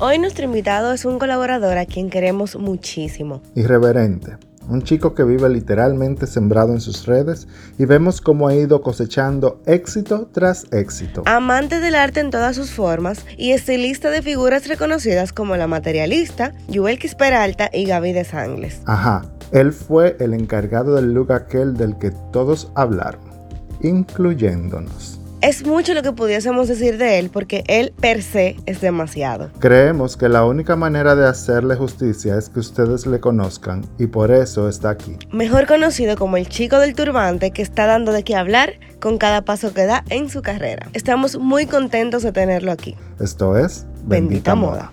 Hoy nuestro invitado es un colaborador a quien queremos muchísimo. Irreverente. Un chico que vive literalmente sembrado en sus redes y vemos cómo ha ido cosechando éxito tras éxito. Amante del arte en todas sus formas y estilista de figuras reconocidas como la materialista, Yuelkis Peralta y Gaby de Sangles. Ajá, él fue el encargado del look aquel del que todos hablaron, incluyéndonos. Es mucho lo que pudiésemos decir de él porque él per se es demasiado. Creemos que la única manera de hacerle justicia es que ustedes le conozcan y por eso está aquí. Mejor conocido como el chico del turbante que está dando de qué hablar con cada paso que da en su carrera. Estamos muy contentos de tenerlo aquí. Esto es Bendita, Moda.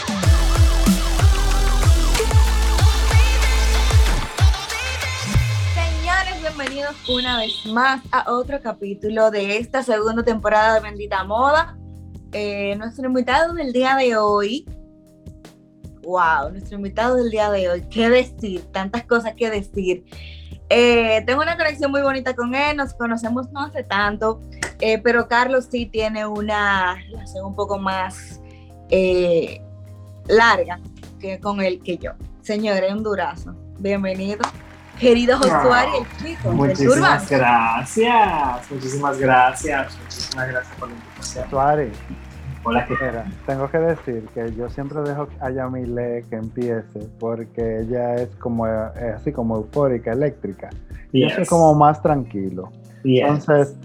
Una vez más a otro capítulo de esta segunda temporada de Bendita Moda. Eh, nuestro invitado del día de hoy, wow, nuestro invitado del día de hoy, qué decir, tantas cosas que decir. Eh, tengo una conexión muy bonita con él, nos conocemos no hace tanto, eh, pero Carlos sí tiene una relación un poco más eh, larga que con él que yo. Señores, un durazo. Bienvenido. Querido Josué y el chico Muchísimas gracias, muchísimas gracias, muchísimas gracias por la invitación. Suárez, Hola, ¿qué mira, tengo que decir que yo siempre dejo a Yamile que empiece porque ella es como es así como eufórica, eléctrica. Yo soy Yes, como más tranquilo. yes. Entonces,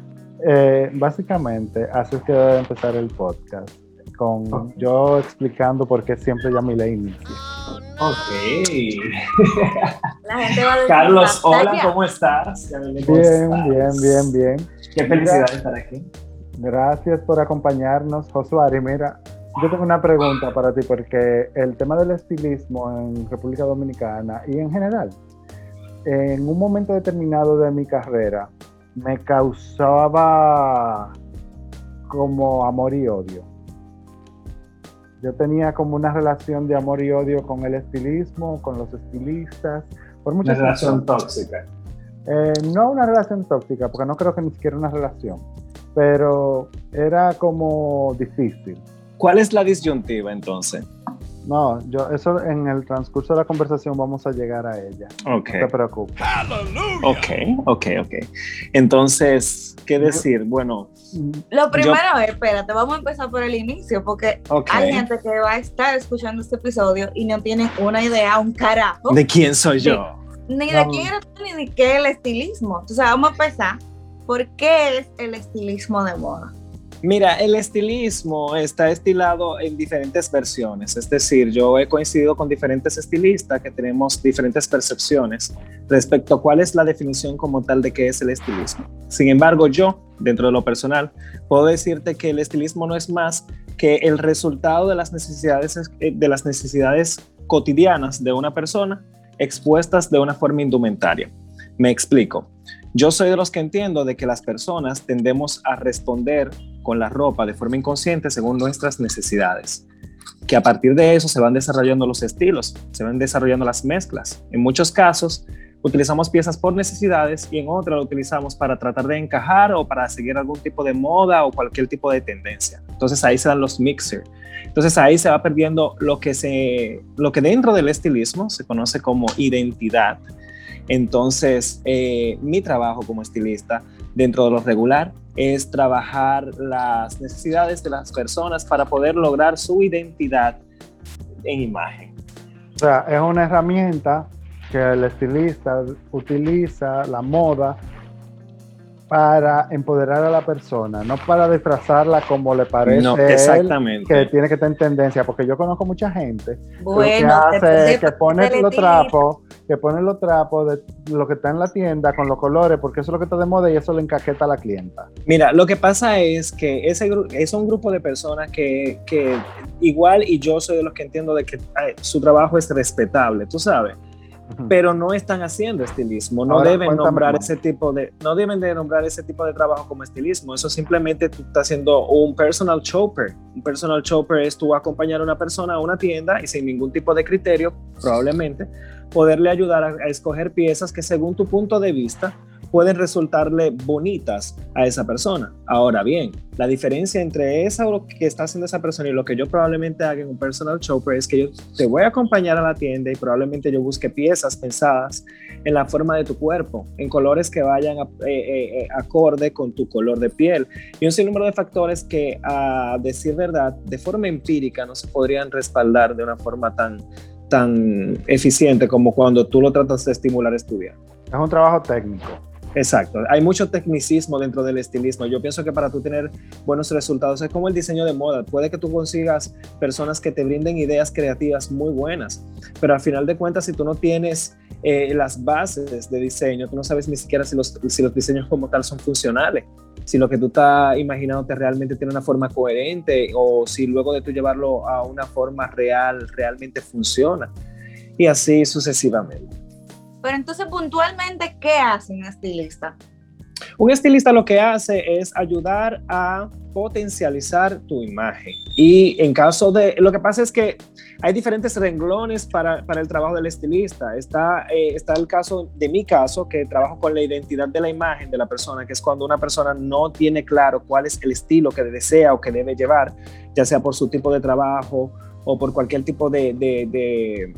eh, básicamente, así es que debe empezar el podcast. Con Ok. yo explicando por qué siempre Yamile inicia. Ok. La gente va a decir, Carlos, hola. ¿cómo estás? Yamile, ¿cómo Bien, estás? bien, bien, bien. Qué felicidad estar aquí. Gracias por acompañarnos, Josuari. Mira, yo tengo una pregunta para ti porque el tema del estilismo en República Dominicana y en general, en un momento determinado de mi carrera, me causaba como amor y odio. Yo tenía como una relación de amor y odio con el estilismo, con los estilistas, por Una muchas relación razones. tóxica. Eh, no una relación tóxica, porque no creo que ni siquiera una relación, pero era como difícil. ¿Cuál es la disyuntiva entonces? No, yo eso en el transcurso de la conversación vamos a llegar a ella. Ok, No te preocupes. ok, ok, ok. Entonces, ¿qué decir? Bueno, Lo primero es, espérate, vamos a empezar por el inicio, porque hay gente que va a estar escuchando este episodio y no tienen una idea, un carajo, ¿De quién soy yo? ni de No. quién eres tú, ni de qué es el estilismo. Entonces vamos a empezar. ¿Por qué es el estilismo de moda? Mira, el estilismo está estilado en diferentes versiones, es decir, yo he coincidido con diferentes estilistas que tenemos diferentes percepciones respecto a cuál es la definición como tal de qué es el estilismo. Sin embargo, yo, dentro de lo personal, puedo decirte que el estilismo no es más que el resultado de las necesidades, eh, de las necesidades cotidianas de una persona expuestas de una forma indumentaria. Me explico. Yo soy de los que entiendo de que las personas tendemos a responder con la ropa de forma inconsciente según nuestras necesidades. Que a partir de eso se van desarrollando los estilos, se van desarrollando las mezclas. En muchos casos utilizamos piezas por necesidades y en otras lo utilizamos para tratar de encajar o para seguir algún tipo de moda o cualquier tipo de tendencia. Entonces ahí se dan los mixers. Entonces ahí se va perdiendo lo que, se, lo que dentro del estilismo se conoce como identidad. Entonces, eh, mi trabajo como estilista dentro de lo regular es trabajar las necesidades de las personas para poder lograr su identidad en imagen. O sea, es una herramienta que el estilista utiliza, la moda, para empoderar a la persona, no para disfrazarla como le parece No, a él, exactamente. que tiene que estar en tendencia, porque yo conozco mucha gente Bueno, que hace que pone los trapos, que pone los trapos de lo que está en la tienda con los colores, porque eso es lo que está de moda y eso le encaqueta a la clienta. Mira, lo que pasa es que ese es un grupo de personas que, que igual y yo soy de los que entiendo de que ay, su trabajo es respetable, tú sabes. Pero no están haciendo estilismo, no Ahora, deben nombrar más. ese tipo de, no deben de nombrar ese tipo de trabajo como estilismo, eso simplemente tú estás haciendo un personal shopper, un personal shopper es tú acompañar a una persona a una tienda y sin ningún tipo de criterio, probablemente, poderle ayudar a, a escoger piezas que según tu punto de vista pueden resultarle bonitas a esa persona. Ahora bien, la diferencia entre esa lo que está haciendo esa persona y lo que yo probablemente haga en un personal shopper es que yo te voy a acompañar a la tienda y probablemente yo busque piezas pensadas en la forma de tu cuerpo, en colores que vayan a- eh, eh, eh, acorde con tu color de piel y un sinnúmero de factores que a decir verdad, de forma empírica no se podrían respaldar de una forma tan tan eficiente como cuando tú lo tratas de estimular estudiar. Es un trabajo técnico. Exacto, hay mucho tecnicismo dentro del estilismo. Yo pienso que para tú tener buenos resultados es como el diseño de moda. Puede que tú consigas personas que te brinden ideas creativas muy buenas, pero al final de cuentas, si tú no tienes eh, las bases de diseño, tú no sabes ni siquiera si los, si los diseños como tal son funcionales, si lo que tú estás imaginándote realmente tiene una forma coherente o si luego de tú llevarlo a una forma real, realmente funciona. Y así sucesivamente. Pero entonces, puntualmente, ¿qué hace un estilista? Un estilista lo que hace es ayudar a potencializar tu imagen. Y en caso de, lo que pasa es que hay diferentes renglones para, para el trabajo del estilista. Está, eh, está el caso de mi caso, que trabajo con la identidad de la imagen de la persona, que es cuando una persona no tiene claro cuál es el estilo que desea o que debe llevar, ya sea por su tipo de trabajo o por cualquier tipo de, de, de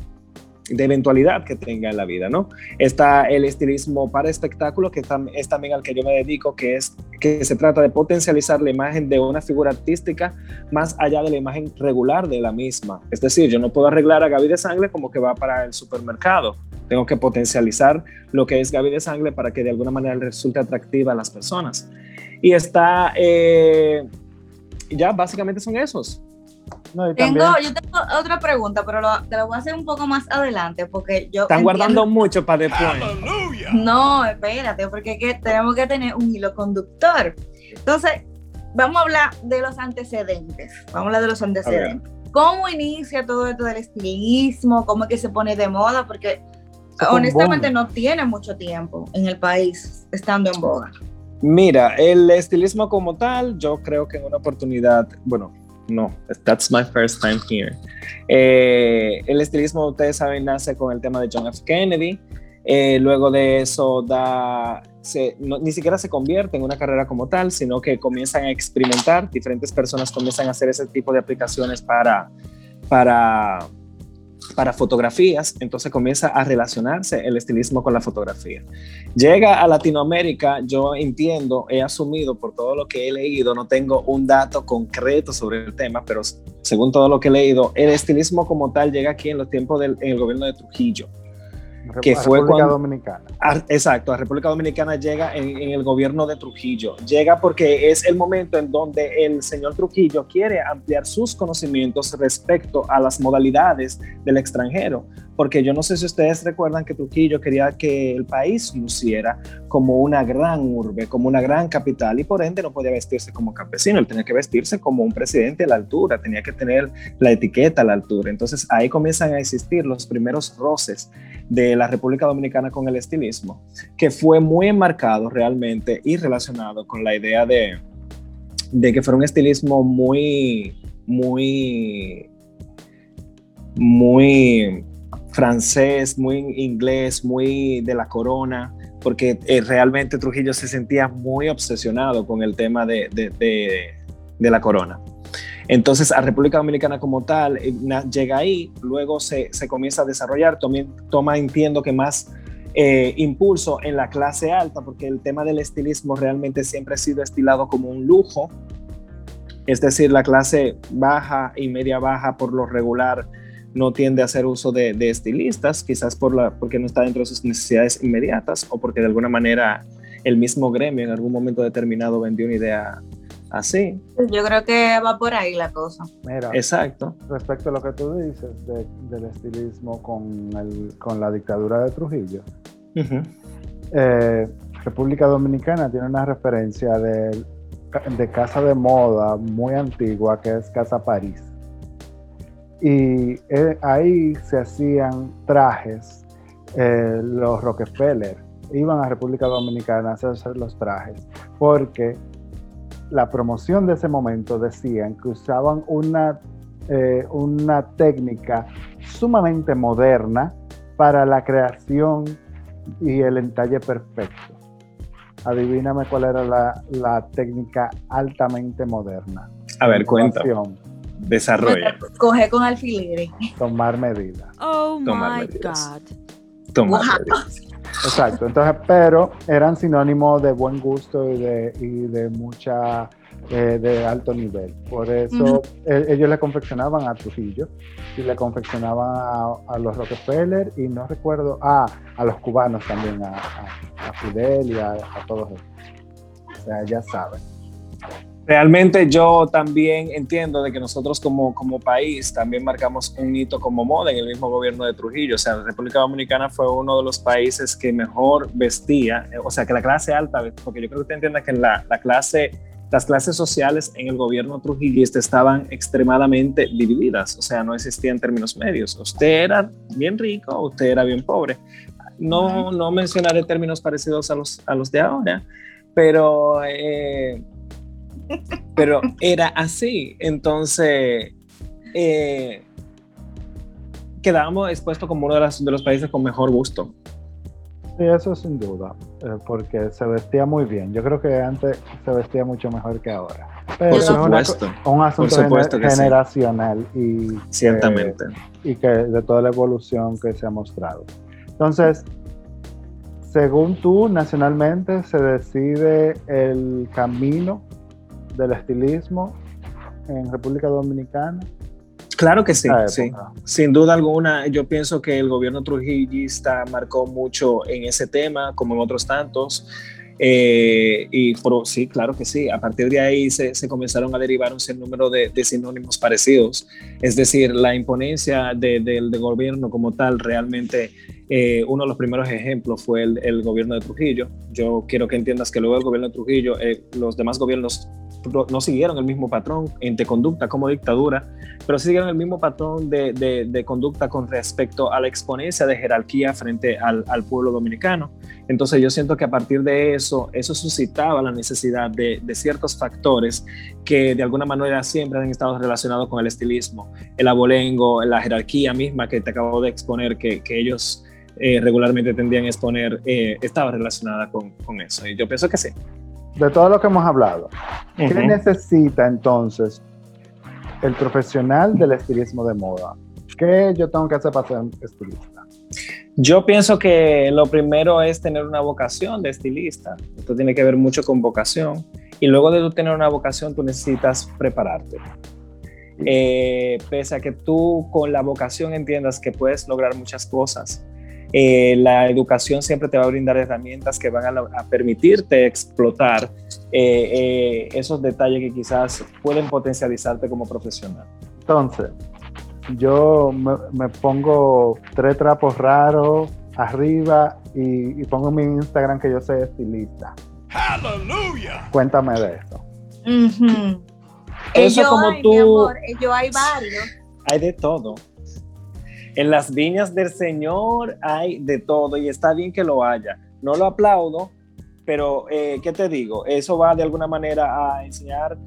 de eventualidad que tenga en la vida, ¿no? Está el estilismo para espectáculo, que es también al que yo me dedico, que es que se trata de potencializar la imagen de una figura artística más allá de la imagen regular de la misma. Es decir, yo no puedo arreglar a Gaby de Sangre como que va para el supermercado. Tengo que potencializar lo que es Gaby de Sangre para que de alguna manera resulte atractiva a las personas. Y está, eh, ya básicamente son esos. No, Tengo, yo tengo otra pregunta, pero lo- te la voy a hacer un poco más adelante, porque yo. Están entiendo- guardando mucho para después. No, espérate, porque es que tenemos que tener un hilo conductor. Entonces, vamos a hablar de los antecedentes. Vamos a hablar de los antecedentes. ¿Cómo inicia todo esto del estilismo? ¿Cómo es que se pone de moda? Porque honestamente no tiene mucho tiempo en el país estando en boga. Mira, el estilismo como tal, yo creo que en una oportunidad, bueno, no, that's my first time here. Eh, el estilismo, ustedes saben, nace con el tema de John F. Kennedy. Eh, luego de eso, da, no- ni siquiera se convierte en una carrera como tal, sino que comienzan a experimentar. Diferentes personas comienzan a hacer ese tipo de aplicaciones para, para, para fotografías. Entonces comienza a relacionarse el estilismo con la fotografía. Llega a Latinoamérica, yo entiendo, he asumido por todo lo que he leído, no tengo un dato concreto sobre el tema, pero según todo lo que he leído, el estilismo como tal llega aquí en los tiempos del en el gobierno de Trujillo. Que fue República cuando- Dominicana. Ah, exacto, a República Dominicana llega en, en el gobierno de Trujillo. Llega porque es el momento en donde el señor Trujillo quiere ampliar sus conocimientos respecto a las modalidades del extranjero. Porque yo no sé si ustedes recuerdan que Trujillo quería que el país luciera como una gran urbe, como una gran capital y por ende no podía vestirse como campesino, él tenía que vestirse como un presidente a la altura, tenía que tener la etiqueta a la altura. Entonces ahí comienzan a existir los primeros roces de la República Dominicana con el estilismo, que fue muy enmarcado realmente y relacionado con la idea de, de que fuera un estilismo muy, muy, muy francés, muy inglés, muy de la corona, porque eh, realmente Trujillo se sentía muy obsesionado con el tema de, de, de, la corona. Entonces, a República Dominicana como tal, eh, llega ahí, luego se, se comienza a desarrollar, toma entiendo que más eh, impulso en la clase alta, porque el tema del estilismo realmente siempre ha sido estilado como un lujo, es decir, la clase baja y media baja por lo regular no tiende a hacer uso de, de estilistas, quizás por la, porque no está dentro de sus necesidades inmediatas o porque de alguna manera el mismo gremio en algún momento determinado vendió una idea así. Yo creo que va por ahí la cosa. Mira, Exacto. respecto a lo que tú dices de- del estilismo con, el- con la dictadura de Trujillo, eh, República Dominicana tiene una referencia de, de casa de moda muy antigua que es Casa París. Y eh, ahí se hacían trajes, eh, los Rockefeller iban a República Dominicana a hacer los trajes, porque la promoción de ese momento decían que usaban una, eh, una técnica sumamente moderna para la creación y el entalle perfecto. Adivíname cuál era la, la técnica altamente moderna. A ver, cuenta, desarrolla, Coge con alfileres. Tomar medidas. Oh Tomar my medidas. God. toma. Wow. Exacto. Entonces, pero eran sinónimos de buen gusto y de, y de mucha, eh, de alto nivel. Por eso Ujú. eh, ellos le confeccionaban a Trujillo y le confeccionaban a, a los Rockefeller y no recuerdo, ah, a los cubanos también, a, a- a Fidel y a, a todos ellos. O sea, ya saben. Realmente yo también entiendo de que nosotros como, como país también marcamos un hito como moda en el mismo gobierno de Trujillo. O sea, la República Dominicana fue uno de los países que mejor vestía, eh, o sea, que la clase alta, porque yo creo que usted entienda que la, la clase, las clases sociales en el gobierno trujillista estaban extremadamente divididas. O sea, no existía en términos medios. Usted era bien rico, usted era bien pobre. No, no mencionaré términos parecidos a los, a los de ahora, pero... eh, pero era así. Entonces, eh, quedábamos expuestos como uno de, las- de los países con mejor gusto. Sí, eso sin duda, eh, porque se vestía muy bien. Yo creo que antes se vestía mucho mejor que ahora. Pero Por es una co- supuesto, un asunto Por supuesto gener- que sí. generacional y ciertamente. y que de toda la evolución que se ha mostrado. Entonces, según tú, nacionalmente se decide el camino del estilismo en República Dominicana. Claro que sí. Sin duda alguna, yo pienso que el gobierno trujillista marcó mucho en ese tema, como en otros tantos. Eh, y por, sí, claro que sí. A partir de ahí se, se comenzaron a derivar un sinnúmero de, de sinónimos parecidos. Es decir, la imponencia de- del del gobierno como tal, realmente eh, uno de los primeros ejemplos fue el, el gobierno de Trujillo. Yo quiero que entiendas que luego del gobierno de Trujillo, eh, los demás gobiernos no- siguieron el mismo patrón entre conducta como dictadura, pero siguieron el mismo patrón de, de- de conducta con respecto a la exponencia de jerarquía frente al, al pueblo dominicano. Entonces yo siento que a partir de eso, eso suscitaba la necesidad de, de ciertos factores que de alguna manera siempre han estado relacionados con el estilismo, el abolengo, la jerarquía misma que te acabo de exponer, que, que ellos eh, regularmente tendían a exponer, eh, estaba relacionada con, con eso. Y yo pienso que sí. De todo lo que hemos hablado, ¿qué necesita entonces el profesional del estilismo de moda? ¿Qué yo tengo que hacer para ser estilista? Yo pienso que lo primero es tener una vocación de estilista. Esto tiene que ver mucho con vocación. Y luego de tú tener una vocación, tú necesitas prepararte. Eh, pese a que tú con la vocación entiendas que puedes lograr muchas cosas, eh, la educación siempre te va a brindar herramientas que van a, permitirte explotar eh, eh, esos detalles que quizás pueden potencializarte como profesional. Entonces, yo me, me pongo tres trapos raros arriba y, y pongo en mi Instagram que yo soy estilista. Cuéntame de eso. Eso Ello como hay, tú- mi amor, ello hay varios. hay de todo. En las viñas del Señor hay de todo y está bien que lo haya. No lo aplaudo, pero eh, ¿qué te digo? Eso va de alguna manera a enseñar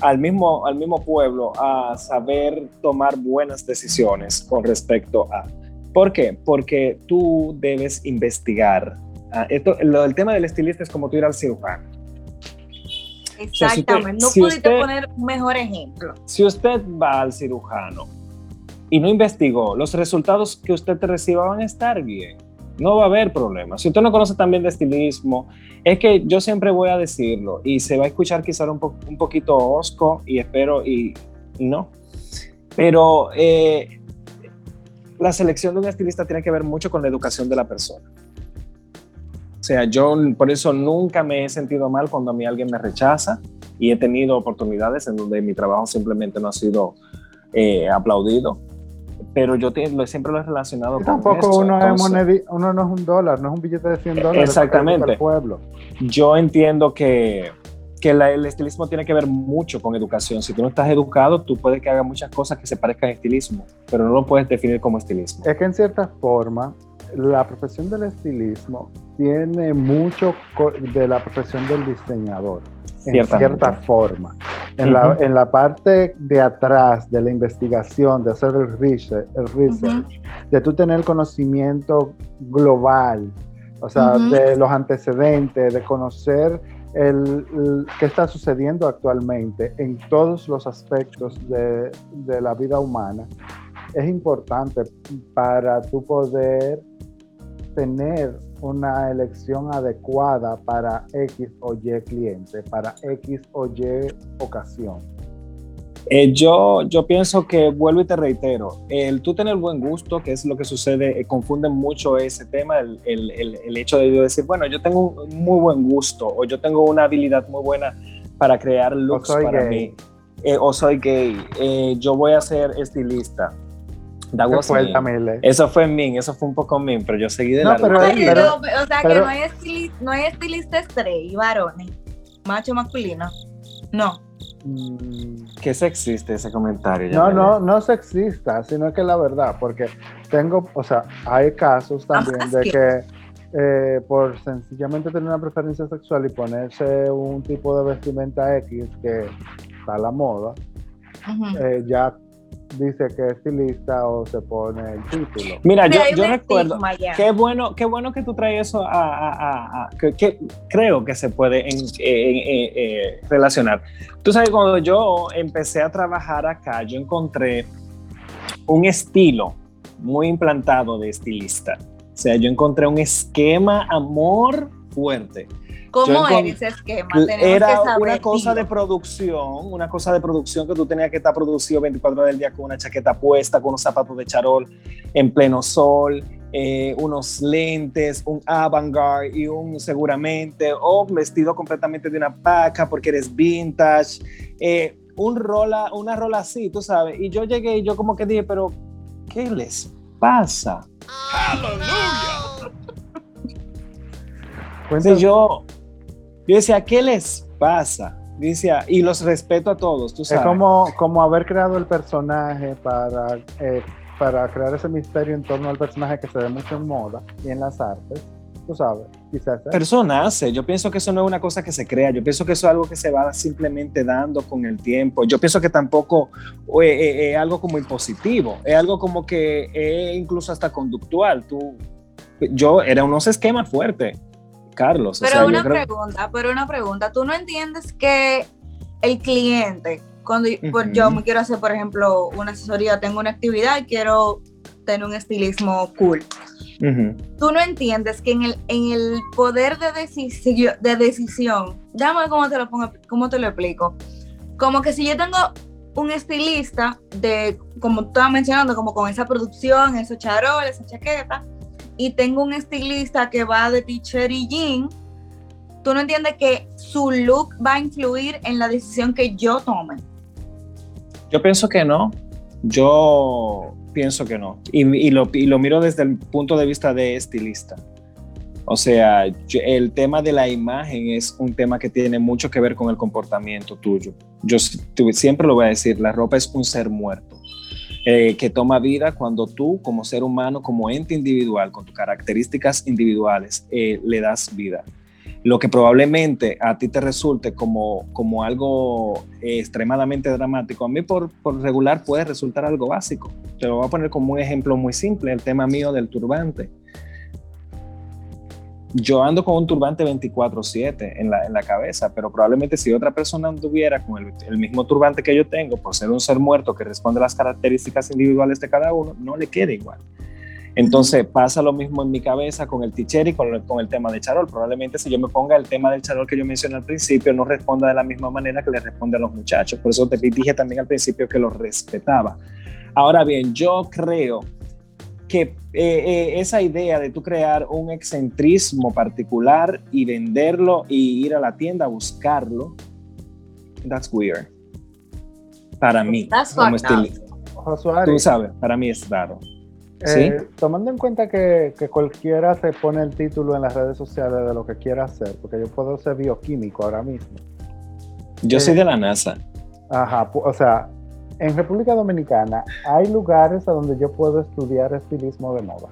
al mismo, al mismo pueblo a saber tomar buenas decisiones con respecto a... ¿Por qué? Porque tú debes investigar. Ah, esto, lo, el tema del estilista es como tú ir al cirujano. sea, si usted- Exactamente. no si pudiste usted- poner un mejor ejemplo. Si usted va al cirujano y no investigó, los resultados que usted te reciba van a estar bien. No va a haber problema. Si usted no conoce también de estilismo, es que yo siempre voy a decirlo y se va a escuchar quizá un, po- un poquito osco y espero y, y no. Pero eh, la selección de un estilista tiene que ver mucho con la educación de la persona. sea, yo por eso nunca me he sentido mal cuando a mí alguien me rechaza y he tenido oportunidades en donde mi trabajo simplemente no ha sido eh, aplaudido. Pero yo siempre lo he relacionado con tampoco uno, es uno no es un dólar, no es un billete de 100 dólares. Exactamente. Pueblo. Yo entiendo que que el estilismo tiene que ver mucho con educación. Si tú no estás educado, tú puedes que haga muchas cosas que se parezcan a estilismo, pero no lo puedes definir como estilismo. Es que en cierta forma, la profesión del estilismo tiene mucho de la profesión del diseñador, en cierta forma. En, la, en, la, parte de atrás de la investigación, de hacer el research, el research de tú tener conocimiento global, o sea, de los antecedentes, de conocer el, qué está sucediendo actualmente en todos los aspectos de, de, la vida humana es importante para tu poder tener una elección adecuada para X o Y cliente, para X o Y ocasión. Eh, yo, yo pienso que, vuelvo y te reitero, el tú tener buen gusto, que es lo que sucede, eh, confunden mucho ese tema, el, el, el, hecho de yo decir, bueno, yo tengo un muy buen gusto o yo tengo una habilidad muy buena para crear looks para mí, eh, o soy gay, yo voy a ser estilista. Fue eso fue mí, eso fue un poco mí, pero yo seguí de no, largo. Pero, o sea, que no hay, estilista, no hay estilista estrella, varones, macho masculino, no. Mm, qué sexiste ese comentario. No, no, no sexista, sino que la verdad, porque tengo, o sea, hay casos también de que eh, por sencillamente tener una preferencia sexual y ponerse un tipo de vestimenta X que está a la moda, eh, ya dice que es estilista o se pone el título. Mira, yo, yo recuerdo, qué bueno, qué bueno que tú traes eso a, que, creo que se puede eh, relacionar. Tú sabes, cuando yo empecé a trabajar acá, yo encontré un estilo muy implantado de estilista. O sea, yo encontré un esquema amor fuerte ¿Cómo era ese esquema? era una cosa de producción, una cosa de producción que tú tenías que estar producido 24 horas del día con una chaqueta puesta, con unos zapatos de charol en pleno sol, eh, unos lentes, un avant-garde y un seguramente, o vestido completamente de una paca porque eres vintage, eh, un rola, una rola así, tú sabes. Y yo llegué y yo como que dije, pero ¿qué les pasa? ¡Aleluya! Entonces yo, yo decía, ¿qué les pasa? Decía, y los respeto a todos, tú sabes. Es como, como haber creado el personaje para, eh, para crear ese misterio en torno al personaje que se ve mucho en moda y en las artes. Tú sabes, quizás. Eso nace. Yo pienso que eso no es una cosa que se crea. Yo pienso que eso es algo que se va simplemente dando con el tiempo. Yo pienso que tampoco es, eh, eh, es algo como impositivo. Es algo como que es incluso hasta conductual. Tú, yo era unos esquemas fuertes Carlos. Pero una pregunta, pero una pregunta, ¿tú no entiendes que el cliente, cuando yo me quiero hacer, por ejemplo, una asesoría, tengo una actividad y quiero tener un estilismo cool? Tú no entiendes que en el, en el poder de, decisión, de decisión, déjame cómo te lo pongo, cómo te lo explico. Como que si yo tengo un estilista de, como estaba mencionando, como con esa producción, esos charoles, esa chaqueta, y tengo un estilista que va de t-shirt y jean, tú no entiendes que su look va a influir en la decisión que yo tome. Yo pienso que no. Yo pienso que no. Y lo, miro desde el punto de vista de estilista. O sea, el tema de la imagen es un tema que tiene mucho que ver con el comportamiento tuyo. Yo siempre lo voy a decir, la ropa es un ser muerto. Eh, que toma vida cuando tú como ser humano, como ente individual, con tus características individuales, eh, le das vida. Lo que probablemente a ti te resulte como, como algo eh, extremadamente dramático, a mí por, por regular puede resultar algo básico. Te lo voy a poner como un ejemplo muy simple, el tema mío del turbante yo ando con un turbante 24/7 en la, en la cabeza, pero probablemente si otra persona anduviera con el, mismo turbante que yo tengo, por ser un ser muerto que responde a las características individuales de cada uno, no le queda igual. Entonces pasa lo mismo en mi cabeza con el teacher y con, con, el tema de charol. Probablemente si yo me ponga el tema del charol que yo mencioné al principio, no responda de la misma manera que le responde a los muchachos. Por eso te dije también al principio que lo respetaba. Ahora bien, yo creo que eh, eh, esa idea de tú crear un excentrismo particular y venderlo y ir a la tienda a buscarlo, that's weird. Para mí, That's como estilista. Tú sabes, para mí es raro. eh, tomando en cuenta que, que cualquiera se pone el título en las redes sociales de lo que quiera hacer, porque yo puedo ser bioquímico ahora mismo. Yo Eh, soy de la NASA. Ajá, o sea, en República Dominicana hay lugares a donde yo puedo estudiar estilismo de moda.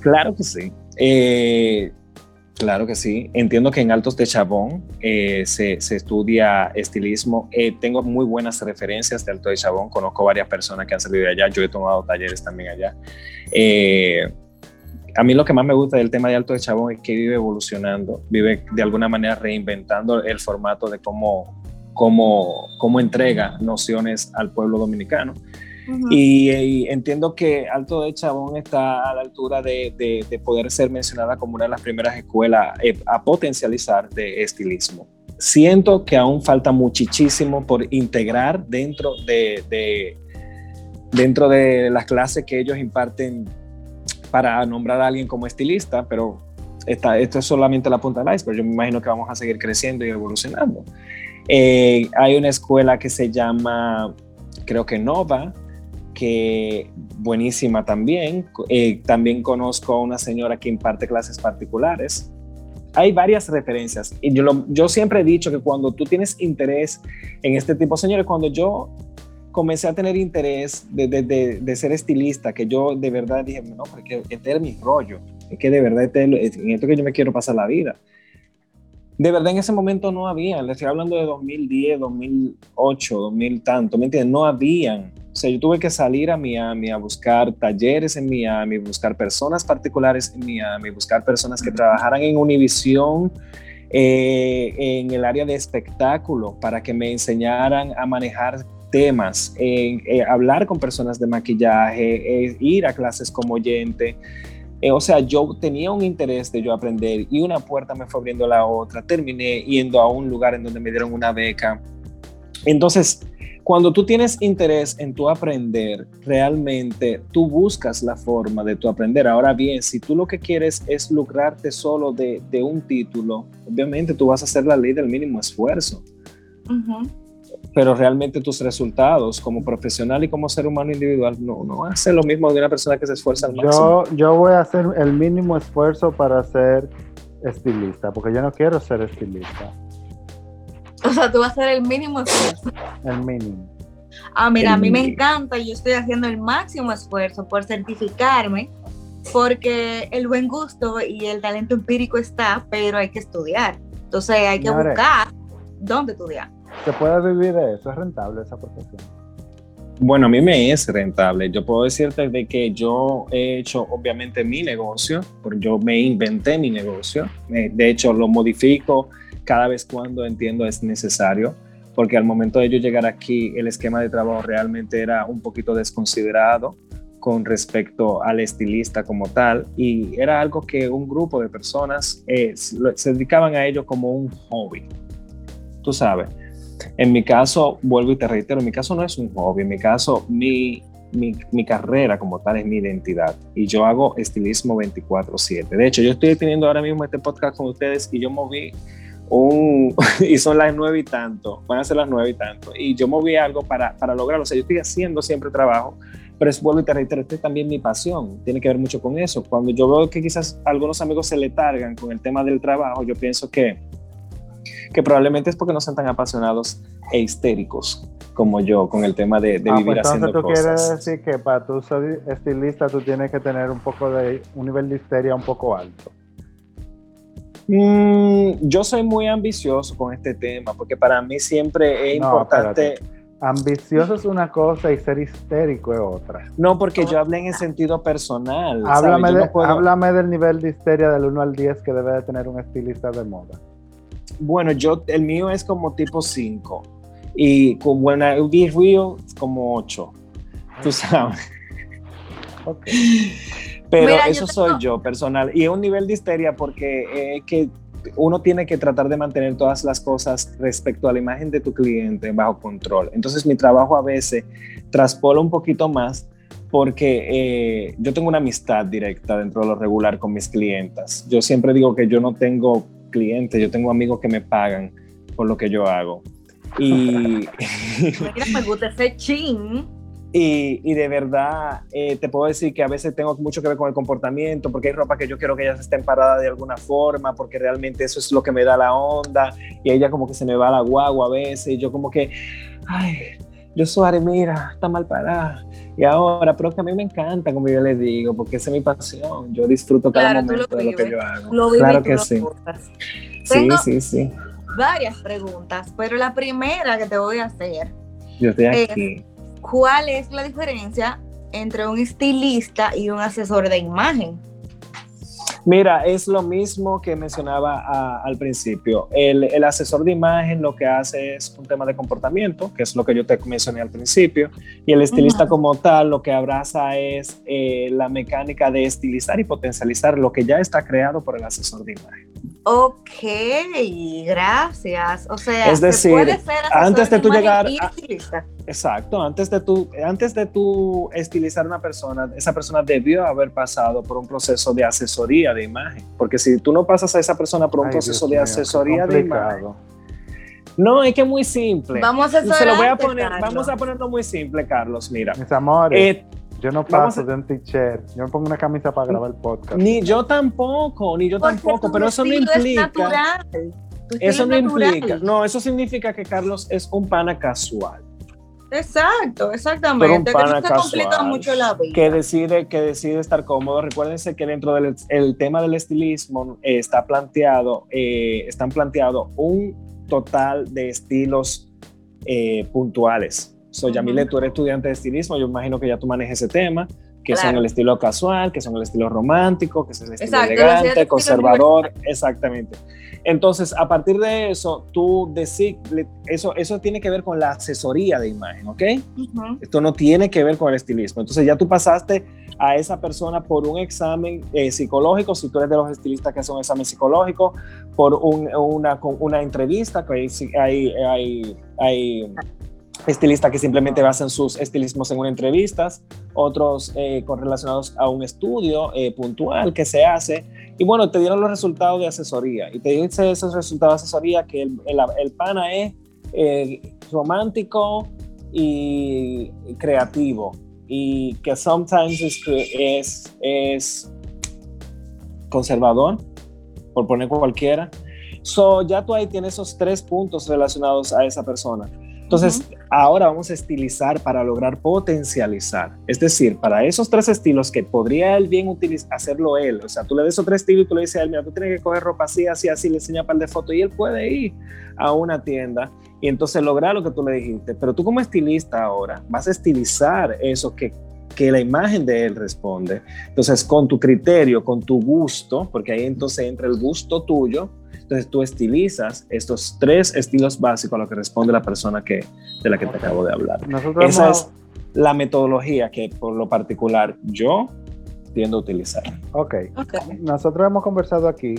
Claro que sí. Eh, claro que sí. Entiendo que en Altos de Chabón eh, se, se estudia estilismo. Eh, tengo muy buenas referencias de Alto de Chabón. Conozco varias personas que han salido de allá. Yo he tomado talleres también allá. Eh, a mí lo que más me gusta del tema de Alto de Chabón es que vive evolucionando, vive de alguna manera reinventando el formato de cómo, cómo, cómo entrega nociones al pueblo dominicano. Ujú. Y, y entiendo que Alto de Chabón está a la altura de, de- de poder ser mencionada como una de las primeras escuelas eh, a potencializar de estilismo. Siento que aún falta muchísimo por integrar dentro de, de- dentro de las clases que ellos imparten para nombrar a alguien como estilista, pero esta- esto es solamente la punta del iceberg. Yo me imagino que vamos a seguir creciendo y evolucionando. Eh, hay una escuela que se llama, creo que Nova, que buenísima también. Eh, también conozco a una señora que imparte clases particulares. Hay varias referencias y yo, lo- yo siempre he dicho que cuando tú tienes interés en este tipo, señores, cuando yo comencé a tener interés de, de- de- de ser estilista, que yo de verdad dije, no, porque este es mi rollo, es que de verdad este es en esto que yo me quiero pasar la vida. De verdad en ese momento no había, le estoy hablando de 2010, 2008, 2000 tanto, ¿me entiendes? No habían. O sea, yo tuve que salir a Miami a buscar talleres en Miami, buscar personas particulares en Miami, buscar personas que trabajaran en Univision, eh, en el área de espectáculo, para que me enseñaran a manejar temas, eh, eh, hablar con personas de maquillaje, eh, ir a clases como oyente. Eh, o sea, yo tenía un interés de yo aprender y una puerta me fue abriendo la otra. Terminé yendo a un lugar en donde me dieron una beca. Entonces, cuando tú tienes interés en tu aprender, realmente tú buscas la forma de tu aprender. Ahora bien, si tú lo que quieres es lucrarte solo de, de un título, obviamente tú vas a hacer la ley del mínimo esfuerzo Ujú. Pero realmente tus resultados como profesional y como ser humano individual no, no hacen lo mismo de una persona que se esfuerza al máximo. Yo, yo voy a hacer el mínimo esfuerzo para ser estilista, porque yo no quiero ser estilista. O sea, tú vas a hacer el mínimo esfuerzo. El mínimo. Ah, mira, a mí me encanta, yo estoy haciendo el máximo esfuerzo por certificarme, porque el buen gusto y el talento empírico está, pero hay que estudiar. Entonces hay que Señores. buscar dónde estudiar. Se puede vivir de eso, es rentable esa profesión. Bueno, a mí me es rentable. Yo puedo decirte de que yo he hecho obviamente mi negocio, porque yo me inventé mi negocio. Eh, De hecho, lo modifico cada vez cuando entiendo es necesario, porque al momento de yo llegar aquí, el esquema de trabajo realmente era un poquito desconsiderado con respecto al estilista como tal, y era algo que un grupo de personas eh, se se dedicaban a ello como un hobby. Tú sabes. En mi caso, vuelvo y te reitero, en mi caso no es un hobby, en mi caso mi, mi, mi carrera como tal es mi identidad y yo hago estilismo 24/7. De hecho, yo estoy teniendo ahora mismo este podcast con ustedes y yo moví un, y son las nueve y tanto, van a ser las nueve y tanto, y yo moví algo para, para lograrlo, o sea, yo estoy haciendo siempre trabajo, pero es, vuelvo y te reitero, esta es también mi pasión, tiene que ver mucho con eso. Cuando yo veo que quizás algunos amigos se letargan con el tema del trabajo, yo pienso que que probablemente es porque no son tan apasionados e histéricos como yo con el tema de, de Ah, vivir pues entonces haciendo tú quieres decir que para tú ser estilista tú tienes que tener un poco de un nivel de histeria un poco alto. Mm, yo soy muy ambicioso con este tema porque para mí siempre es No, importante. espérate. Ambicioso es una cosa y ser histérico es otra. No, porque yo hablé en el sentido personal. Háblame, de- no puedo- háblame del nivel de histeria del 1 al 10 que debe de tener un estilista de moda. Bueno, yo, el mío es como tipo 5 y con buena be real como 8. Tú sabes. Pero Mira, yo eso tengo- soy yo personal. Y es un nivel de histeria porque es que uno tiene que tratar de mantener todas las cosas respecto a la imagen de tu cliente bajo control. Entonces mi trabajo a veces traspola un poquito más porque eh, yo tengo una amistad directa dentro de lo regular con mis clientas. Yo siempre digo que yo no tengo clientes, yo tengo amigos que me pagan por lo que yo hago. Y, me gusta ese chin. y, y de verdad eh, te puedo decir que a veces tengo mucho que ver con el comportamiento, porque hay ropa que yo quiero que ellas estén paradas de alguna forma, porque realmente eso es lo que me da la onda, y ella como que se me va la guagua a veces, y yo como que, ay, yo soy mira, está mal parada. Y ahora, pero que a mí me encanta, como yo les digo, porque esa es mi pasión. Yo disfruto cada Claro, tú lo momento de lo que yo hago. Lo claro que sí. Sí, sí, sí. Varias preguntas, pero la primera que te voy a hacer, Yo estoy aquí. ¿cuál es la diferencia entre un estilista y un asesor de imagen? Mira, es lo mismo que mencionaba a- al principio. El, el asesor de imagen lo que hace es un tema de comportamiento, que es lo que yo te mencioné al principio, y el estilista como tal lo que abraza es eh, la mecánica de estilizar y potencializar lo que ya está creado por el asesor de imagen. Ok, gracias. O sea, Es decir, puede ser antes de tú llegar a-. Exacto, antes de tú, antes de tú estilizar una persona, esa persona debió haber pasado por un proceso de asesoría de imagen, porque si tú no pasas a esa persona por un Ay, proceso Dios de mío, asesoría de imagen, no, es que es muy simple. Vamos a Se lo voy a poner, Carlos. vamos a ponerlo muy simple, Carlos. Mira, Mis amores, Eh, yo no paso a- de un t-shirt. Yo me pongo una camisa para grabar el podcast. ni yo tampoco, ni yo Porque tampoco, pero eso no es implica. Eso es no natural. implica. No, eso significa que Carlos es un pana casual. Exacto, exactamente. Pero un que pana no te complica casual, mucho la vida. que decide, que decide estar cómodo. Recuérdense que dentro del el tema del estilismo eh, está planteado, eh, están planteados un total de estilos eh, puntuales. So. Yamile, tú eres estudiante de estilismo, yo imagino que ya tú manejas ese tema, que son Claro. el estilo casual, que son el estilo romántico, que es el estilo Exacto, elegante, conservador, exactamente. Entonces, a partir de eso, tú le- eso, eso tiene que ver con la asesoría de imagen, ¿ok? Ujú. Esto no tiene que ver con el estilismo. Entonces ya tú pasaste a esa persona por un examen eh, psicológico, si tú eres de los estilistas que hacen un examen psicológico, por un- una, una entrevista, que hay, hay, hay, hay estilistas que simplemente basan sus estilismos en una entrevistas, otros eh, con relacionados a un estudio eh, puntual que se hace. Y bueno, te dieron los resultados de asesoría. Y te dice esos resultados de asesoría que el, el, el pana es eh, romántico y creativo. Y que sometimes es, es, es conservador, por poner cualquiera. So, ya tú ahí tienes esos tres puntos relacionados a esa persona. Entonces, ahora vamos a estilizar para lograr potencializar. Es decir, para esos tres estilos que podría él bien utilizar, hacerlo él. O sea, tú le des esos tres estilos y tú le dices a él, mira, tú tienes que coger ropa así, así, así, le enseña un par de fotos y él puede ir a una tienda y entonces lograr lo que tú le dijiste. Pero tú como estilista ahora vas a estilizar eso que, que la imagen de él responde. Entonces, con tu criterio, con tu gusto, porque ahí entonces entra el gusto tuyo, entonces tú estilizas estos tres estilos básicos a lo que responde la persona que, de la que te acabo de hablar. Nosotros Esa hemos- es la metodología que por lo particular yo tiendo a utilizar. Ok. Ok. Nosotros hemos conversado aquí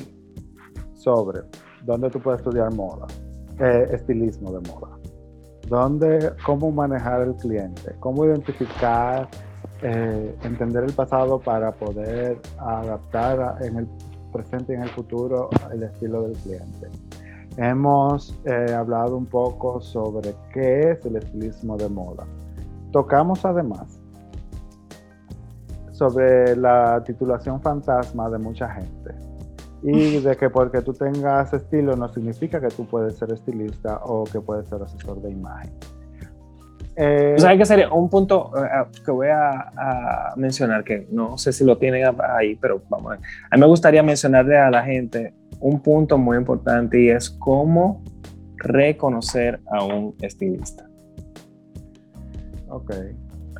sobre dónde tú puedes estudiar moda, eh, estilismo de moda, dónde, cómo manejar el cliente, cómo identificar, eh, entender el pasado para poder adaptar en el presente y en el futuro el estilo del cliente. Hemos eh, hablado un poco sobre qué es el estilismo de moda. Tocamos además sobre la titulación fantasma de mucha gente y de que porque tú tengas estilo no significa que tú puedes ser estilista o que puedes ser asesor de imagen. Eh, que sería un punto eh, que voy a, a mencionar, que no sé si lo tienen ahí, pero vamos a ver. A mí me gustaría mencionarle a la gente un punto muy importante y es cómo reconocer a un estilista. ok.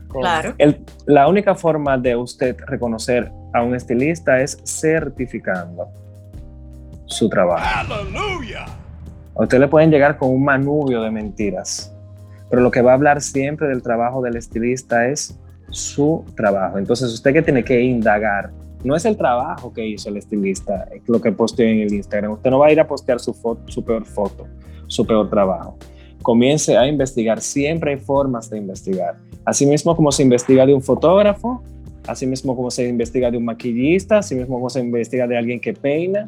¿Cómo? Claro. El- la única forma de usted reconocer a un estilista es certificando su trabajo. A usted le pueden llegar con un manubio de mentiras, pero lo que va a hablar siempre del trabajo del estilista es su trabajo. Entonces, usted que tiene que indagar, no es el trabajo que hizo el estilista, es lo que posteó en el Instagram. Usted no va a ir a postear su, foto, su peor foto, su peor trabajo. comience a investigar. Siempre hay formas de investigar. Asimismo como se investiga de un fotógrafo, así mismo como se investiga de un maquillista, así mismo como se investiga de alguien que peina,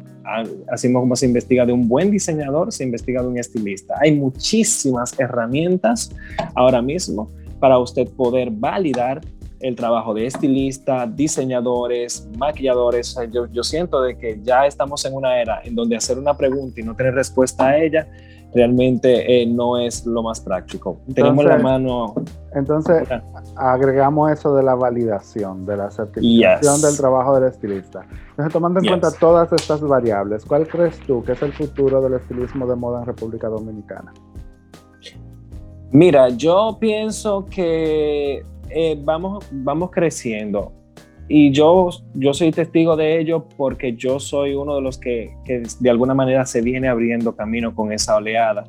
así mismo como se investiga de un buen diseñador, se investiga de un estilista. Hay muchísimas herramientas ahora mismo para usted poder validar el trabajo de estilista, diseñadores, maquilladores. Yo, yo siento de que ya estamos en una era en donde hacer una pregunta y no tener respuesta a ella realmente eh, no es lo más práctico. Tenemos la mano. Entonces, agregamos eso de la validación, de la certificación del trabajo del estilista. Entonces, tomando en cuenta todas estas variables, ¿cuál crees tú que es el futuro del estilismo de moda en República Dominicana? Mira, yo pienso que eh, vamos, vamos creciendo. Y yo, yo soy testigo de ello porque yo soy uno de los que, que de alguna manera se viene abriendo camino con esa oleada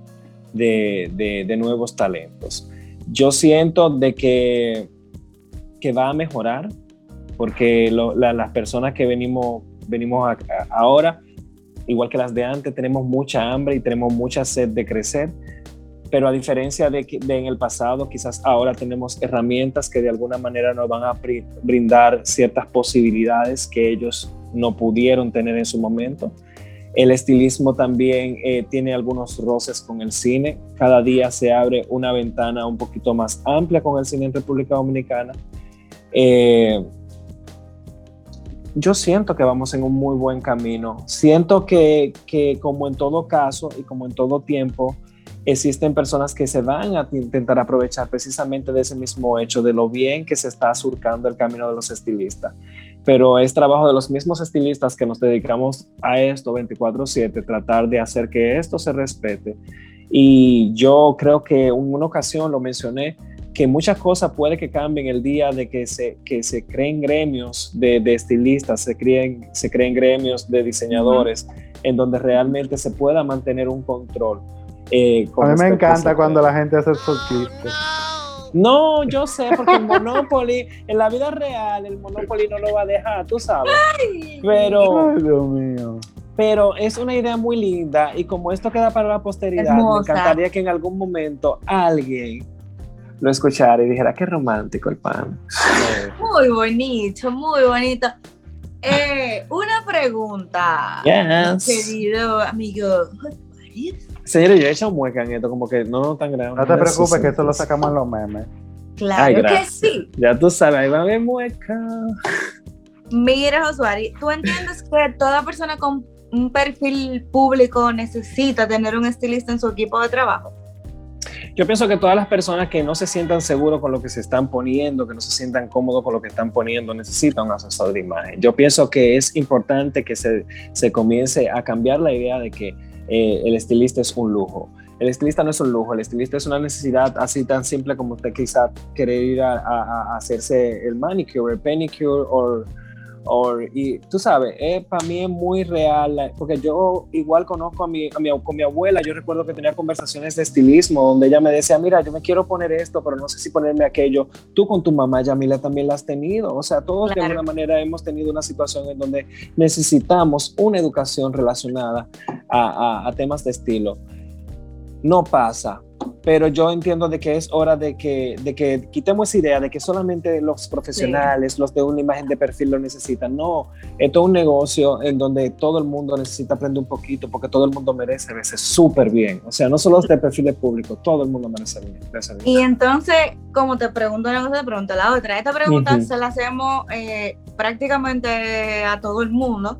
de, de, nuevos talentos. Yo siento de que, que va a mejorar porque las personas que venimos, venimos ahora, igual que las de antes, tenemos mucha hambre y tenemos mucha sed de crecer pero a diferencia de, de, en el pasado, quizás ahora tenemos herramientas que de alguna manera nos van a brindar ciertas posibilidades que ellos no pudieron tener en su momento. El estilismo también eh, tiene algunos roces con el cine. Cada día se abre una ventana un poquito más amplia con el cine en República Dominicana. Eh, yo siento que vamos en un muy buen camino. Siento que, que como en todo caso y como en todo tiempo, existen personas que se van a intentar aprovechar precisamente de ese mismo hecho, de lo bien que se está surcando el camino de los estilistas. Pero es trabajo de los mismos estilistas que nos dedicamos a esto 24/7, tratar de hacer que esto se respete. Y yo creo que en una ocasión lo mencioné, que muchas cosas puede que cambien el día de que se, que se creen gremios de, estilistas, se creen, se creen gremios de diseñadores, en donde realmente se pueda mantener un control eh, a mí me este encanta cuando la gente hace esos chistes. No, yo sé, porque el Monopoly, en la vida real, el Monopoly no lo va a dejar, tú sabes. Pero. Ay, Dios mío. Pero es una idea muy linda y como esto queda para la posteridad, me encantaría que en algún momento alguien lo escuchara y dijera qué romántico el pan. Muy bonito, muy bonito. Eh, una pregunta, yes. querido amigo. Señores, yo he hecho mueca en esto, como que no, no tan grande. No te preocupes, que eso lo sacamos en los memes. Claro que sí. Ya tú sabes, ahí va a haber mueca. Mira, Josuari, ¿tú entiendes que toda persona con un perfil público necesita tener un estilista en su equipo de trabajo? Yo pienso que todas las personas que no se sientan seguros con lo que se están poniendo, que no se sientan cómodos con lo que están poniendo, necesitan un asesor de imagen. Yo pienso que es importante que se, se comience a cambiar la idea de que eh, el estilista es un lujo. El estilista no es un lujo, el estilista es una necesidad así tan simple como usted quizá querer ir a, hacerse el manicure, el pedicure o y tú sabes, eh, para mí es muy real, porque yo igual conozco a mi, a mi, con mi abuela, yo recuerdo que tenía conversaciones de estilismo, donde ella me decía, mira, yo me quiero poner esto, pero no sé si ponerme aquello. Tú con tu mamá, Yamila, también la has tenido. O sea, todos de alguna manera hemos tenido una situación en donde necesitamos una educación relacionada a, a, a temas de estilo. No pasa, pero yo entiendo de que es hora de que, de que quitemos esa idea de que solamente los profesionales, los de una imagen de perfil lo necesitan. No, esto es un negocio en donde todo el mundo necesita aprender un poquito porque todo el mundo merece verse súper bien. O sea, no solo los de perfil público, todo el mundo merece bien, Y entonces, como te pregunto una cosa, te pregunto la otra. Esta pregunta se la hacemos eh, prácticamente a todo el mundo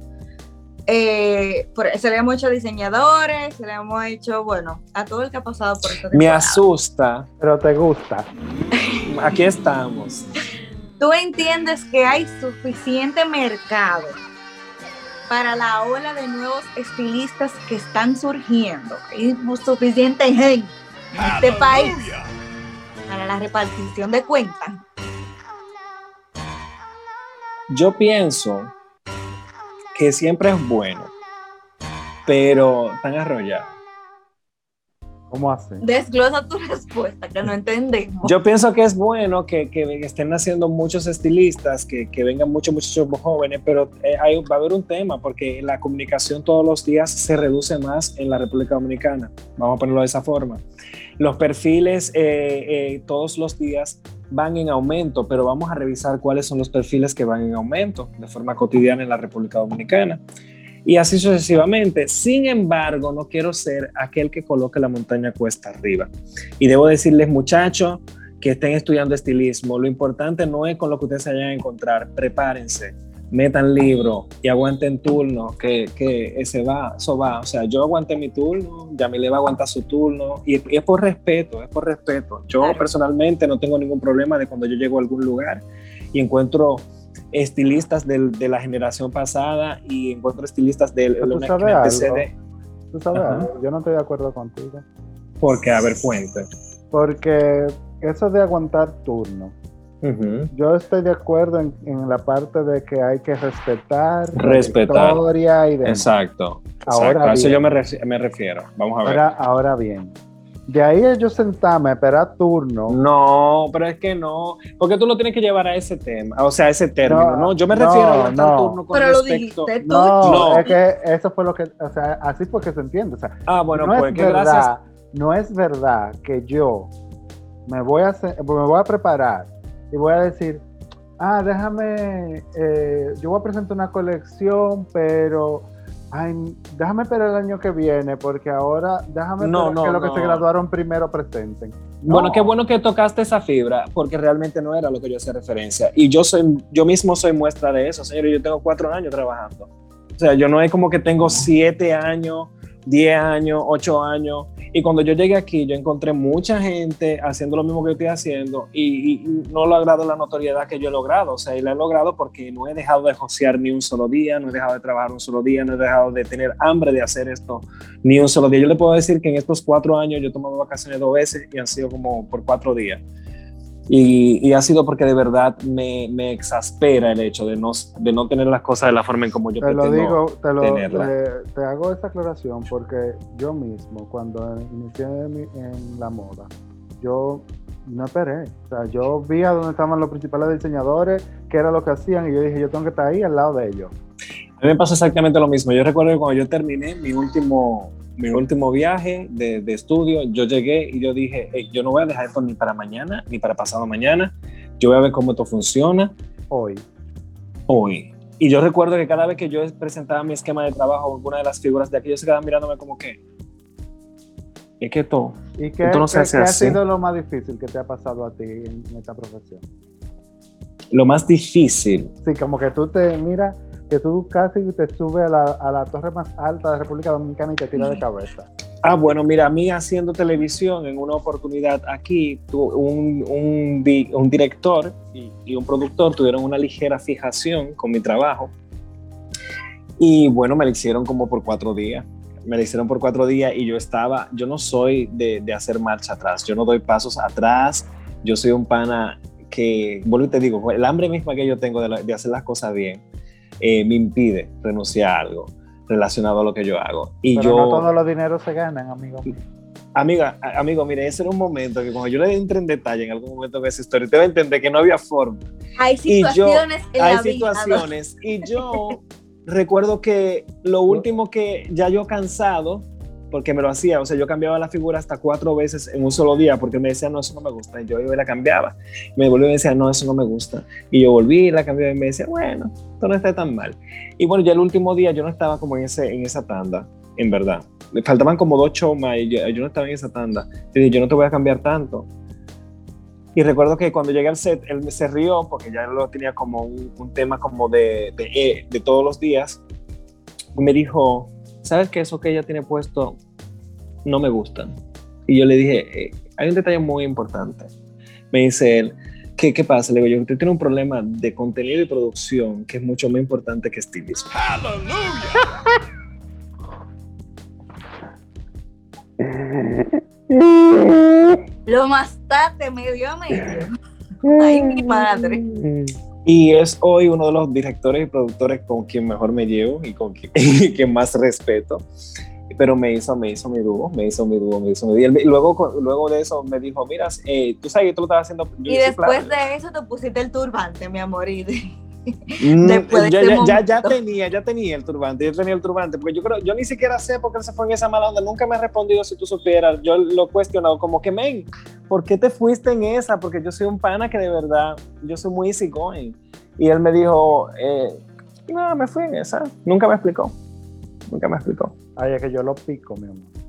eh, se le hemos hecho diseñadores, se le hemos hecho, bueno, a todo el que ha pasado por esto. Me asusta. Pero te gusta. Aquí estamos. ¿Tú entiendes que hay suficiente mercado para la ola de nuevos estilistas que están surgiendo? Hay suficiente gente en este país para la repartición de cuentas. Yo pienso que siempre es bueno, pero tan arrollado. ¿Cómo hace? Desglosa tu respuesta, que no entendemos. Yo pienso que es bueno que, que estén haciendo muchos estilistas, que, que vengan muchos muchachos jóvenes, pero eh, hay, va a haber un tema, porque la comunicación todos los días se reduce más en la República Dominicana. Vamos a ponerlo de esa forma. Los perfiles eh, eh, todos los días van en aumento, pero vamos a revisar cuáles son los perfiles que van en aumento de forma cotidiana en la República Dominicana. Y así sucesivamente. Sin embargo, no quiero ser aquel que coloque la montaña cuesta arriba. Y debo decirles, muchachos, que estén estudiando estilismo, lo importante no es con lo que ustedes se vayan a encontrar, prepárense metan libro y aguanten turno, que, que ese va, eso va. O sea, yo aguanté mi turno, Yamile va a aguantar su turno, y, es por respeto, es por respeto. Yo personalmente no tengo ningún problema de cuando yo llego a algún lugar y encuentro estilistas de, de la generación pasada y encuentro estilistas de, ¿Tú una sabes algo? ¿Tú sabes algo? Yo no estoy de acuerdo contigo. Porque, a ver, cuente. Porque eso de aguantar turno, Yo estoy de acuerdo en, en la parte de que hay que respetar, la Respetar. historia y demás. Exacto. Ahora exacto. A eso yo me, ref- me refiero. Vamos a ver. Ahora, ahora bien, de ahí yo sentarme a esperar turno. No, pero es que no, porque tú lo tienes que llevar a ese tema, o sea, a ese término, ¿no? No, Yo me no, refiero a aguantar no. turno con Pero lo respecto. dijiste tú. No, No. es que eso fue lo que, o sea, así fue que se entiende. O sea, Ah, bueno, no pues es verdad, gracias. no es verdad que yo me voy a hacer- me voy a preparar y voy a decir, ah, déjame, eh, yo voy a presentar una colección, pero ay, déjame esperar el año que viene, porque ahora déjame No, no, que los que se graduaron primero presenten. Bueno, No. qué bueno que tocaste esa fibra, porque realmente no era lo que yo hacía referencia. Y yo soy, yo mismo soy muestra de eso, señores. Yo tengo cuatro años trabajando. O sea, yo no es como que tengo siete años, diez años, ocho años. Y cuando yo llegué aquí, yo encontré mucha gente haciendo lo mismo que yo estoy haciendo y, y no he logrado la notoriedad que yo he logrado. O sea, y la he logrado porque no he dejado de josear ni un solo día, no he dejado de trabajar un solo día, no he dejado de tener hambre de hacer esto ni un solo día. Yo le puedo decir que en estos cuatro años yo he tomado vacaciones dos veces y han sido como por cuatro días. Y, y ha sido porque de verdad me, me exaspera el hecho de no, de no tener las cosas de la forma en como yo Te lo digo, te, lo, te, te hago esta aclaración porque yo mismo, cuando inicié en la moda, yo no esperé. O sea, yo vi a dónde estaban los principales diseñadores, qué era lo que hacían, y yo dije, yo tengo que estar ahí al lado de ellos. A mí me pasó exactamente lo mismo. Yo recuerdo que cuando yo terminé mi último, mi último viaje de, de estudio, yo llegué y yo dije, "Hey, yo no voy a dejar esto ni para mañana, ni para pasado mañana. Yo voy a ver cómo esto funciona Hoy. hoy. Y yo recuerdo que cada vez que yo presentaba mi esquema de trabajo, alguna de las figuras de aquí, ellos se quedaban mirándome como que, es que todo. ¿Y qué, Esto no se qué- qué ha sido lo más difícil que te ha pasado a ti en, en esta profesión? Lo más difícil, Sí, como que tú te mira, que tú casi te subes a la, a la torre más alta de República Dominicana y te tiras de cabeza. Ah, bueno, mira, a mí haciendo televisión en una oportunidad aquí, un, un di- un director y, y un productor tuvieron una ligera fijación con mi trabajo. Y bueno, me la hicieron como por cuatro días. Me la hicieron por cuatro días y yo estaba, yo no soy de, de hacer marcha atrás, yo no doy pasos atrás, yo soy un pana que, vuelvo y te digo, el hambre misma que yo tengo de, la- de hacer las cosas bien eh, me impide renunciar a algo relacionado a lo que yo hago. Y Pero yo, no todos los dineros se ganan, amigo. Amiga, amigo, mire, ese era un momento que cuando yo le entre en detalle en algún momento de esa historia, te va a entender que no había forma. Hay Y yo- situaciones en Hay la vida. situaciones. Y yo recuerdo que lo último que ya yo cansado, porque me lo hacía, o sea, yo cambiaba la figura hasta cuatro veces en un solo día, porque me decía, no, eso no me gusta. Y yo iba y la cambiaba. Me volvía y me decía, no, eso no me gusta. Y yo volví y la cambiaba y me decía, bueno, esto no está tan mal. Y bueno, ya el último día yo no estaba como en, ese, en esa tanda, en verdad. Me faltaban como dos shows más y yo, yo no estaba en esa tanda. Yo dije, yo no te voy a cambiar tanto. Y recuerdo que cuando llegué al set, él se rió porque ya lo tenía como un, un tema como de, de, de todos los días. Y me dijo, ¿sabes que eso que ella tiene puesto no me gusta? Y yo le dije, eh, hay un detalle muy importante. Me dice él, ¿qué, qué pasa? Le digo, yo, usted tiene un problema de contenido y producción que es mucho más importante que estilismo. Lo mastaste medio a medio. Ay, mi madre. Y es hoy uno de los directores y productores con quien mejor me llevo y con quien, más respeto. Pero me hizo, me hizo mi dúo, me hizo mi dúo, me hizo mi dúo. Y luego, luego de eso me dijo, mira, eh, tú sabes que tú lo estabas haciendo. yo Y después plano". de eso te pusiste el turbante, mi amor. Y Después de ya, ya, ya, ya tenía, ya tenía el turbante, yo tenía el turbante, porque yo creo, yo ni siquiera sé por qué se fue en esa mala onda, nunca me ha respondido si tú supieras, yo lo he cuestionado como que, men, ¿por qué te fuiste en esa? Porque yo soy un pana que de verdad, yo soy muy easygoing. Y él me dijo, eh, no, me fui en esa, nunca me explicó, nunca me explicó. Ay, es que yo lo pico, mi amor.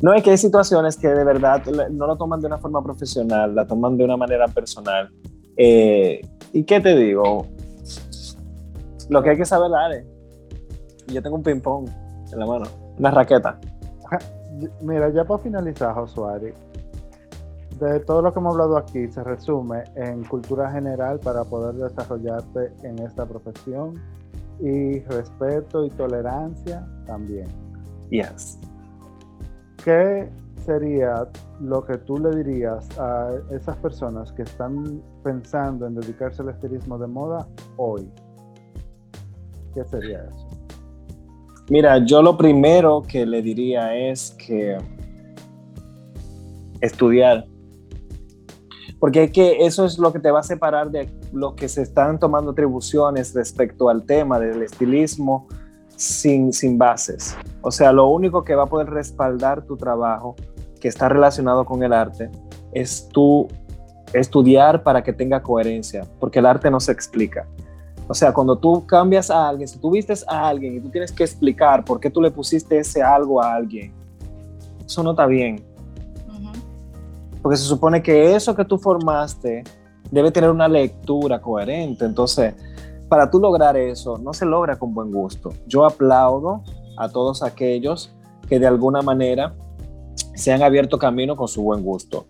No, es que hay situaciones que de verdad no lo toman de una forma profesional, la toman de una manera personal. Eh, ¿Y qué te digo? Lo que hay que saber es, yo tengo un ping-pong en la mano, una raqueta. Mira, ya para finalizar, Josuari, de todo lo que hemos hablado aquí se resume en cultura general para poder desarrollarte en esta profesión y respeto y tolerancia también. Yes. ¿Qué sería lo que tú le dirías a esas personas que están pensando en dedicarse al estilismo de moda hoy? Mira, yo lo primero que le diría es que estudiar. Porque es que eso es lo que te va a separar de los que se están tomando atribuciones respecto al tema del estilismo sin, sin bases. O sea, lo único que va a poder respaldar tu trabajo que está relacionado con el arte es tú estudiar para que tenga coherencia, porque el arte no se explica. O sea, cuando tú cambias a alguien, si tú vistes a alguien y tú tienes que explicar por qué tú le pusiste ese algo a alguien, eso no está bien. Porque se supone que eso que tú formaste debe tener una lectura coherente. Entonces, para tú lograr eso, no se logra con buen gusto. Yo aplaudo a todos aquellos que de alguna manera se han abierto camino con su buen gusto.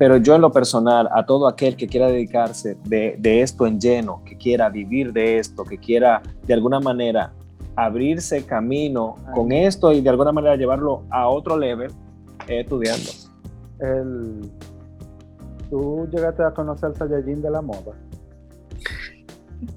Pero yo en lo personal, a todo aquel que quiera dedicarse de, de esto en lleno, que quiera vivir de esto, que quiera de alguna manera abrirse camino con esto y de alguna manera llevarlo a otro level, eh, estudiando. El, ¿Tú llegaste a conocer al Saiyajin de la moda?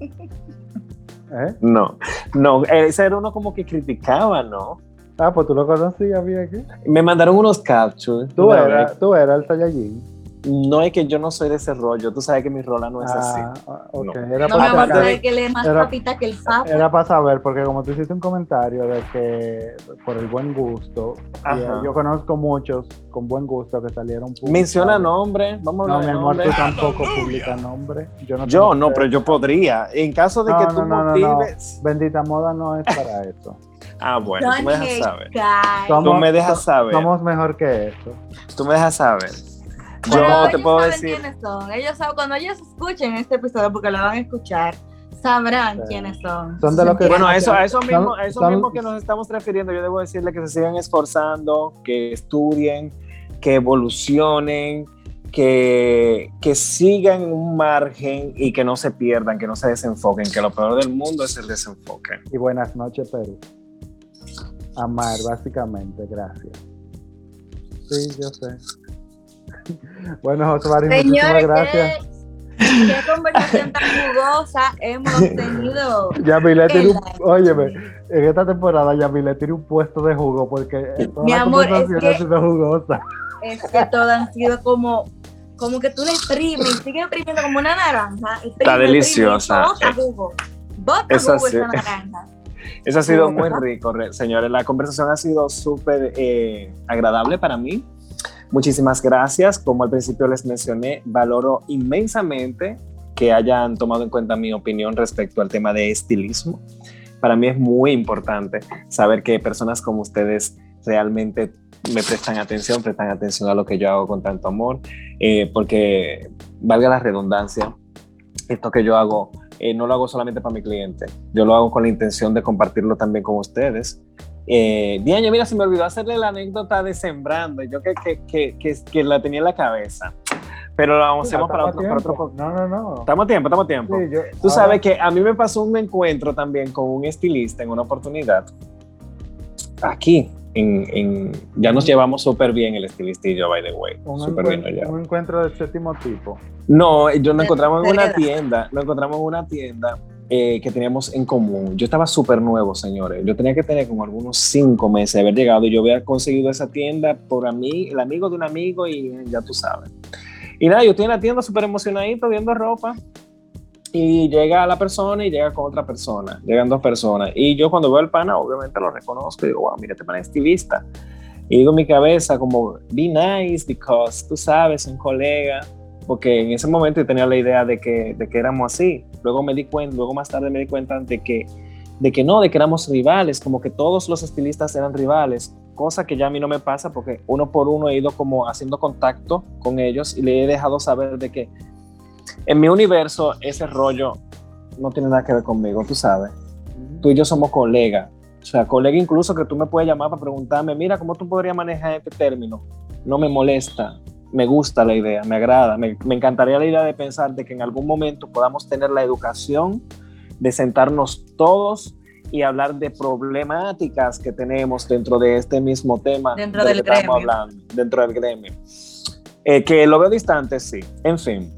¿Eh? No, no, ese era uno como que criticaba, ¿no? Ah, pues tú lo conocías bien aquí. Me mandaron unos captures. Tú eras, eras el Saiyajin. No es que yo no soy de ese rollo, tú sabes que mi rola no es así. Ah, ah, ok. No. Era No me para saber que él es más era- papita que el sapo. Era para saber, porque como tú hiciste un comentario de que por el buen gusto, Ajá. eh, yo conozco muchos con buen gusto que salieron. Menciona nombre, vamos a No, mi amor, nombre. tú tampoco publicas nombre. Yo no, Yo no, pero yo podría. En caso de No, que no, tú no, no, no. motives. Bendita moda no es para eso. Ah, bueno, tú me dejas saber. Somos- Tú me dejas saber. Somos mejor que eso. Tú me dejas saber. Pero Yo te ellos puedo saben decir. quiénes son. Ellos saben, cuando ellos escuchen este episodio, porque lo van a escuchar, sabrán Sí. quiénes son. Son de los que- Bueno, a eso, a eso Son- mismo, a eso son- mismo que nos estamos refiriendo, yo debo decirle que se sigan esforzando, que estudien, que evolucionen, que, que sigan un margen y que no se pierdan, que no se desenfoquen, que lo peor del mundo es el desenfoque. Y buenas noches, Perú. Amar, básicamente, gracias. Sí, yo sé. Bueno, Josuari, muchísimas Señores, gracias. ¿qué, qué conversación tan jugosa hemos tenido. Yamile tiene un, óyeme, en esta temporada Yamile tiene un puesto de jugo porque toda Mi la amor, es conversación que- ha sido jugosa. Es que todas han sido como, como que tú le exprimes y sigues exprimiendo como una naranja. exprime, Está exprime, deliciosa. Bota jugo. Bota Eso jugo sí. esa naranja. Eso ha sido muy rico, re- señores. La conversación ha sido súper eh, agradable para mí. Muchísimas gracias. Como al principio les mencioné, valoro inmensamente que hayan tomado en cuenta mi opinión respecto al tema de estilismo. Para mí es muy importante saber que personas como ustedes realmente me prestan atención, prestan atención a lo que yo hago con tanto amor, eh, porque valga la redundancia, esto que yo hago eh, no lo hago solamente para mi cliente, yo lo hago con la intención de compartirlo también con ustedes. Eh, Diana, mira, se me olvidó hacerle la anécdota de Sembrando, yo que, que, que, que, que la tenía en la cabeza, pero lo hacemos para otro, para otro... No, no, no. Estamos a tiempo, estamos a tiempo. Sí, yo- Tú ahora- sabes que a mí me pasó un encuentro también con un estilista en una oportunidad. Aquí, en, en- ya nos llevamos súper bien el estilista y yo, by the way. un, Súper bien encuentro, allá. un encuentro de séptimo tipo. No, yo nos encontramos en una tienda, nos encontramos en una tienda eh, que teníamos en común. Yo estaba súper nuevo, señores. Yo tenía que tener como algunos cinco meses de haber llegado y yo había conseguido esa tienda por a mí, el amigo de un amigo y ya tú sabes. Y nada, yo estoy en la tienda súper emocionadito viendo ropa Y llega la persona y llega con otra persona, llegan dos personas. Y yo cuando veo al pana, obviamente lo reconozco y digo, wow, mira, este pana es estilista. Y digo en mi cabeza como, be nice because tú sabes, un colega, porque en ese momento yo tenía la idea de que, de que éramos así. Luego me di cuenta, luego más tarde me di cuenta de que, de que no, de que éramos rivales, como que todos los estilistas eran rivales, cosa que ya a mí no me pasa porque uno por uno he ido como haciendo contacto con ellos y le he dejado saber de que en mi universo ese rollo no tiene nada que ver conmigo, tú sabes. Tú y yo somos colegas. O sea, colega incluso que tú me puedes llamar para preguntarme, mira, ¿cómo tú podrías manejar este término? No me molesta, me gusta la idea, me agrada, me, me, encantaría la idea de pensar de que en algún momento podamos tener la educación de sentarnos todos y hablar de problemáticas que tenemos dentro de este mismo tema dentro del gremio. estamos hablando, dentro del gremio. Eh, que lo veo distante, sí. En fin,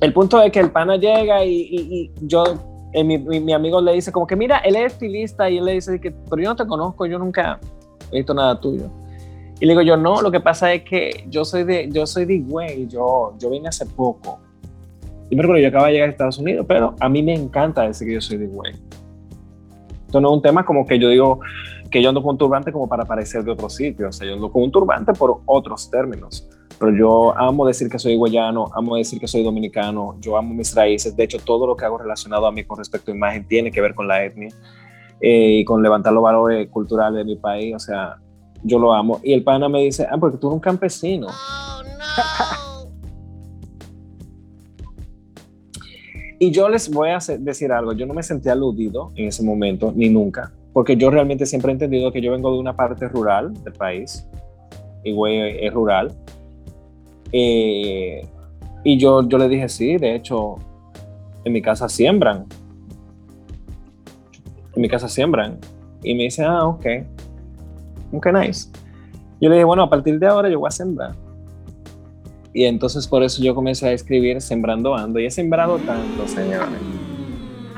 el punto es que el pana llega y, y, y yo, eh, mi, mi, mi, amigo le dice como que, mira, él es estilista y él le dice que, pero yo no te conozco, yo nunca he visto nada tuyo. Y le digo yo, no, lo que pasa es que yo soy de, yo soy de Higüey, yo, yo vine hace poco. Y me recuerdo, yo acabo de llegar a Estados Unidos, pero a mí me encanta decir que yo soy de Higüey. Esto no es un tema como que yo digo que yo ando con un turbante como para parecer de otro sitio. O sea, yo ando con un turbante por otros términos. Pero yo amo decir que soy higüeyano, amo decir que soy dominicano, yo amo mis raíces. De hecho, todo lo que hago relacionado a mí con respecto a imagen tiene que ver con la etnia eh, y con levantar los valores culturales de mi país. O sea, yo lo amo. Y el pana me dice, ah, porque tú eres un campesino. Oh, no. y yo les voy a decir algo, yo no me sentí aludido en ese momento, ni nunca, porque yo realmente siempre he entendido que yo vengo de una parte rural del país, y güey es rural. Eh, y yo, yo le dije, sí, de hecho, en mi casa siembran. En mi casa siembran. Y me dice, ah, ok ok, nice. Yo le dije, bueno, a partir de ahora yo voy a sembrar. Y entonces por eso yo comencé a escribir Sembrando Ando. Y he sembrado tanto, señores.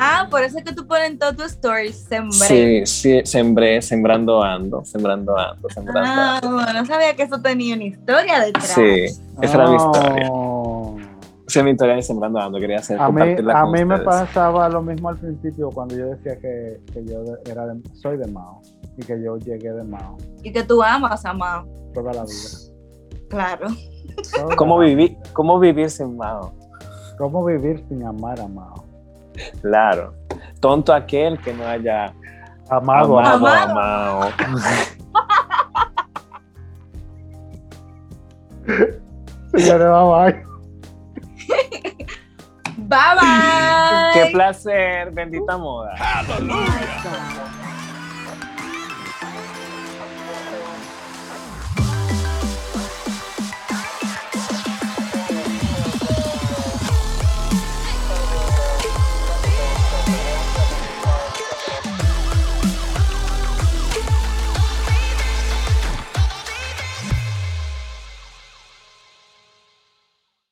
Ah, por eso es que tú pones todos tus stories, sembré. Sí, sí, sembré, sembrando ando, sembrando ando, sembrando ah, ando. no sabía que eso tenía una historia detrás. Sí, esa era mi historia. Oh. Esa es mi historia de sembrando ando, quería hacer A mí, a con mí me pasaba lo mismo al principio cuando yo decía que, que yo era de- soy de Mao y que yo llegué de Mao Y que tú amas a Mao. toda la vida. Claro. Toda ¿Cómo, vida. ¿Cómo vivir sin Mao? ¿Cómo vivir sin amar a Mao? Claro. Tonto aquel que no haya Amado a amado a Amado. Mao. Señores, bye Bye bye. Qué placer, bendita moda.